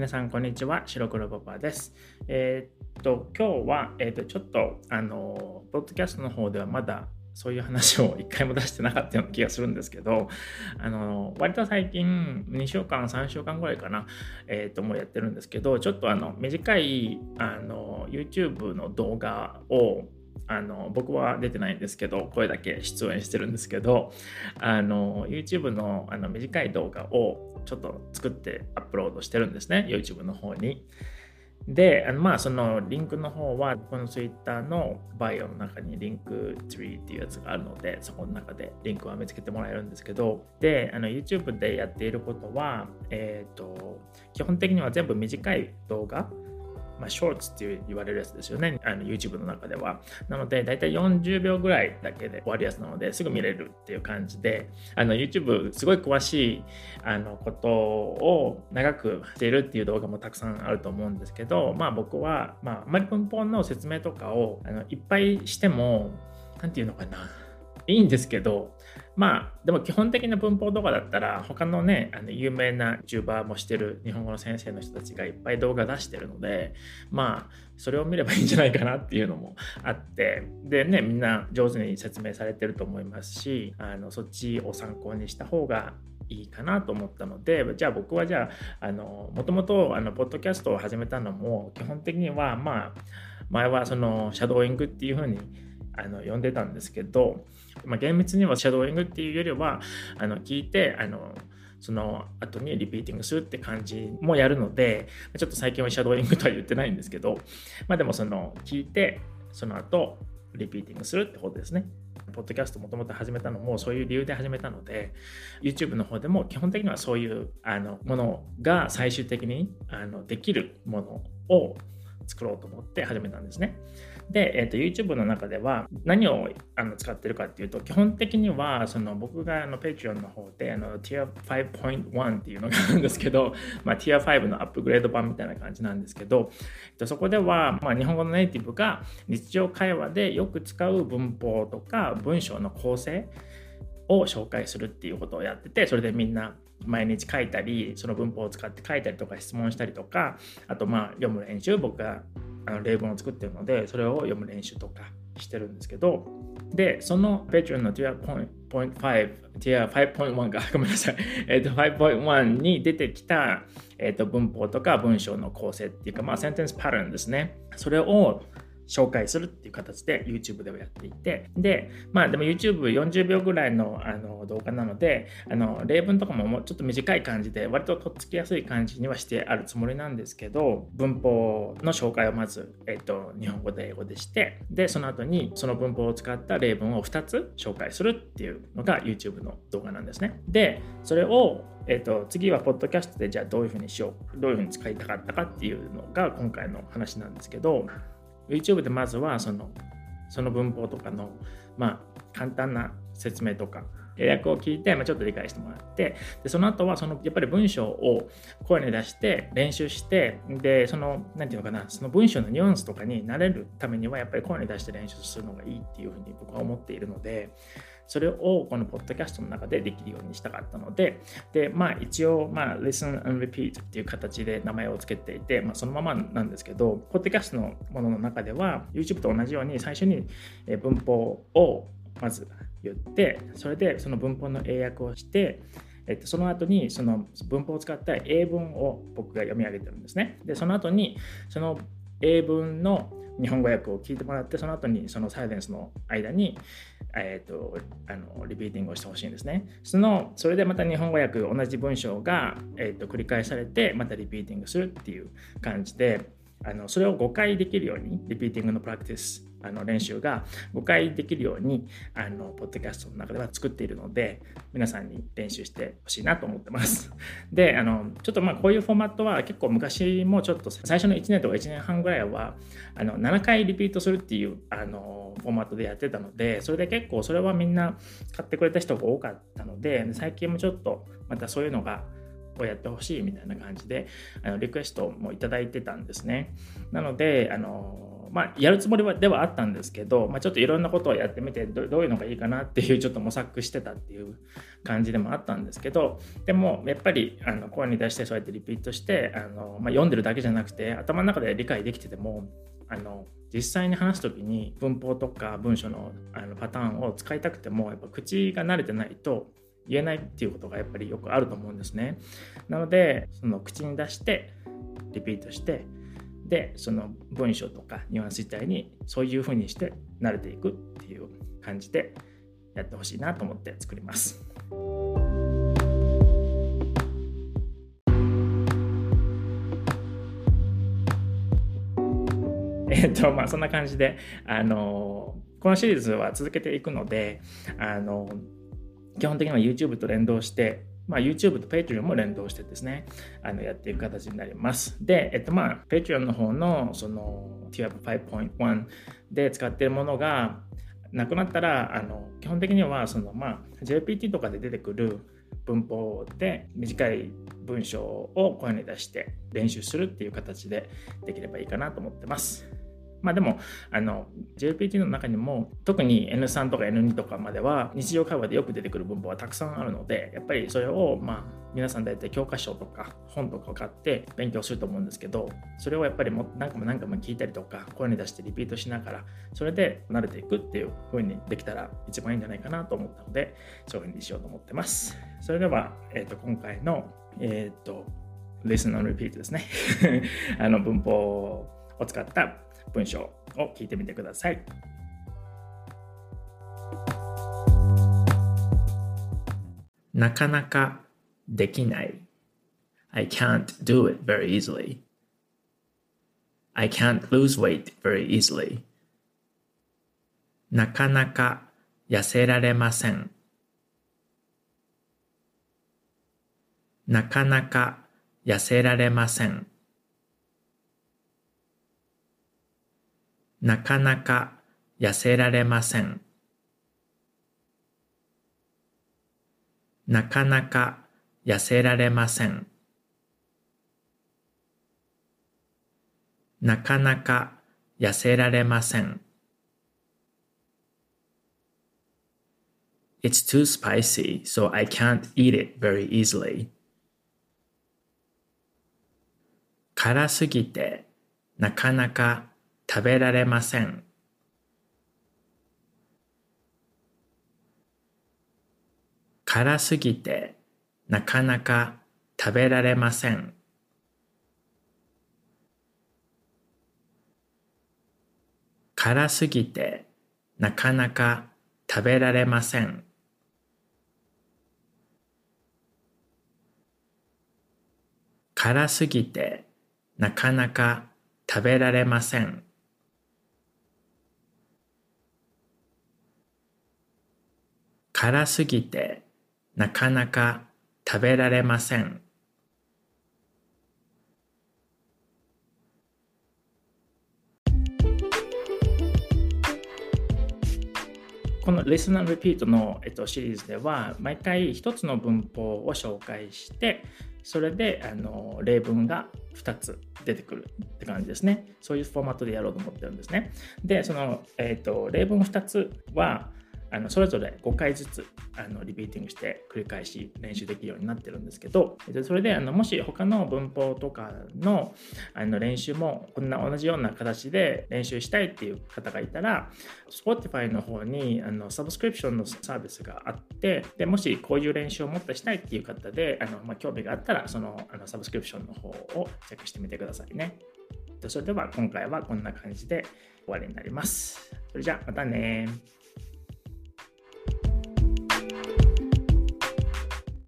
皆さん、こんにちは。白黒パパです。えー、っと、今日は、えー、っと、ちょっと、あの、ポッドキャストの方ではまだそういう話を 一回も出してなかったような気がするんですけど、あの、割と最近、2週間、3週間ぐらいかな、えっ、と、もうやってるんですけど、ちょっとあの、短い、あの、YouTube の動画を、あの僕は出てないんですけど声だけ出演してるんですけどあの YouTube のあの短い動画をちょっと作ってアップロードしてるんですね YouTube の方に。で、あのまあそのリンクの方はこの Twitter のバイオの中にリンクツリーっていうやつがあるのでそこの中でリンクは見つけてもらえるんですけどであの YouTube でやっていることは、えっ、ー、と基本的には全部短い動画まあ、ショーツって言われるやつですよね。あの YouTube の中では。なので、だいたい40秒ぐらいだけで終わるやつなので、すぐ見れるっていう感じで、YouTube すごい詳しいあのことを長くしているっていう動画もたくさんあると思うんですけど、まあ僕は、まあ、あまり文法の説明とかをあのいっぱいしても、何て言うのかな。いいんですけど、まあ、でも基本的な文法とかだったら、他のね、あの有名な YouTuber もしてる日本語の先生の人たちがいっぱい動画出してるので、まあ、それを見ればいいんじゃないかなっていうのもあって、でね、みんな上手に説明されてると思いますし、あのそっちを参考にした方がいいかなと思ったのでじゃあ僕はじゃああのもともとあのポッドキャストを始めたのも基本的にはまあ前はそのシャドーイングっていう風にあの呼んでたんですけど、まあ、厳密にはシャドーイングっていうよりはあの聞いてあのその後にリピーティングするって感じもやるのでちょっと最近はシャドーイングとは言ってないんですけど、まあ、でもその聞いてその後リピーティングするってことですね。ポッドキャストもともと始めたのもそういう理由で始めたので YouTube の方でも基本的にはそういうあのものが最終的にあのできるものを作ろうと思って始めたんですね。で、えーと、YouTube の中では何をあの使ってるかっていうと基本的にはその僕があの Patreon の方であの Tier 5.1っていうのがあるんですけど、まあ、Tier 5のアップグレード版みたいな感じなんですけど、えっと、そこでは、まあ、日本語のネイティブが日常会話でよく使う文法とか文章の構成を紹介するっていうことをやっててそれでみんな毎日書いたりその文法を使って書いたりとか質問したりとかあとまあ読む練習僕があの例文を作ってるのでそれを読む練習とかしてるんですけどでその Patreon の Tier 5 Tier 5.1かごめんなさい、えー、と5.1に出てきた、えー、と文法とか文章の構成っていうかまあセンテンスパターンですね。それを紹介するっていう形で YouTube ではやっていてでまあでも YouTube40 秒ぐらいのあの動画なのであの例文とかももうちょっと短い感じで割ととっつきやすい感じにはしてあるつもりなんですけど文法の紹介をまず、えっと、日本語で英語でしてでその後にその文法を使った例文を2つ紹介するっていうのが YouTube の動画なんですね。でそれをえーと、次はポッドキャストでじゃあどういうふうにしようどういうふうに使いたかったかっていうのが今回の話なんですけど YouTube でまずはそのその文法とかの、まあ、簡単な説明とか予約を聞いて、まあ、ちょっと理解してもらってでその後はそのやっぱり文章を声に出して練習してでその何て言うのかなその文章のニュアンスとかに慣れるためにはやっぱり声に出して練習するのがいいっていうふうに僕は思っているのでそれをこのポッドキャストの中でできるようにしたかったので、で、まあ一応、まあ Listen and Repeat っていう形で名前を付けていて、まあそのままなんですけど、ポッドキャストのものの中では YouTube と同じように最初に文法をまず言って、それでその文法の英訳をして、えっと、その後にその文法を使った英文を僕が読み上げてるんですね。で、その後にその英文の日本語訳を聞いてもらってその後にその silence の間に、えーと、あの repeating をしてほしいんですね。そのそれでまた日本語訳同じ文章が、えーと繰り返されてまた repeating するっていう感じであのそれを5回できるように repeating の practice あの練習が5回できるようにあのポッドキャストの中では作っているので皆さんに練習してほしいなと思ってます。であのちょっとまあこういうフォーマットは結構昔もちょっと最初の1年とか1年半ぐらいはあの7回リピートするっていうあのフォーマットでやってたのでそれで結構それはみんな買ってくれた人が多かったので最近もちょっとまたそういうのがをやってほしいみたいな感じであのリクエストもいただいてたんですね。なのであのまあ、やるつもりはではあったんですけど、まあ、ちょっといろんなことをやってみてどういうのがいいかなっていうちょっと模索してたっていう感じでもあったんですけどでもやっぱりあの声に出してそうやってリピートしてあの、まあ、読んでるだけじゃなくて頭の中で理解できててもあの実際に話す時に文法とか文章のあのパターンを使いたくてもやっぱ口が慣れてないと言えないっていうことがやっぱりよくあると思うんですね。なのでその口に出してリピートしてでその文章とかニュアンス自体にそういうふうにして慣れていくっていう感じでやってほしいなと思って作ります。えっとまあそんな感じであのこのシリーズは続けていくのであの基本的には YouTube と連動してまあ、YouTube と Patreon も連動してですね、あのやっていく形になります。で、えっとまあ、Patreon の方のその TWAP5.1 で使っているものがなくなったら、あの基本的にはそのまあ JPT とかで出てくる文法で短い文章を声に出して練習するっていう形でできればいいかなと思ってます。まあでも、あの、JPT の中にも、特に N3 とか N2 とかまでは、日常会話でよく出てくる文法はたくさんあるので、やっぱりそれを、まあ、皆さん大体教科書とか本とかを買って勉強すると思うんですけど、それをやっぱりも何回も何回も聞いたりとか、声に出してリピートしながら、それで慣れていくっていう風にできたら一番いいんじゃないかなと思ったので、そういう風にしようと思ってます。それでは、えっ、ー、と、今回の、えっ、ー、と、Listen and Repeat ですね。あの文法を使った文章を聞いてみてください。なかなかできない。I can't do it very easily. I can't lose weight very easily. なかなか痩せられません。なかなか痩せられません。なかなか痩せられません。なかなか痩せられません。なかなか痩せられません。It's too spicy, so I can't eat it very easily. 辛すぎてなかなか食べられません。辛すぎてなかなか食べられません。辛すぎてなかなか食べられません。辛すぎてなかなか食べられません。辛すぎてなかなか食べられません。この Listen and Repeat の、えっと、シリーズでは毎回一つの文法を紹介してそれであの例文が2つ出てくるって感じですね。そういうフォーマットでやろうと思ってるんですね。で、その、えっと例文2つはあのそれぞれ5回ずつあのリピーティングして繰り返し練習できるようになってるんですけどそれであのもし他の文法とかのあの練習もこんな同じような形で練習したいっていう方がいたら Spotify の方にあのサブスクリプションのサービスがあってでもしこういう練習をもっとしたいっていう方であの、まあ、興味があったらそのあのサブスクリプションの方をチェックしてみてくださいね。それでは今回はこんな感じで終わりになります。それじゃあまたね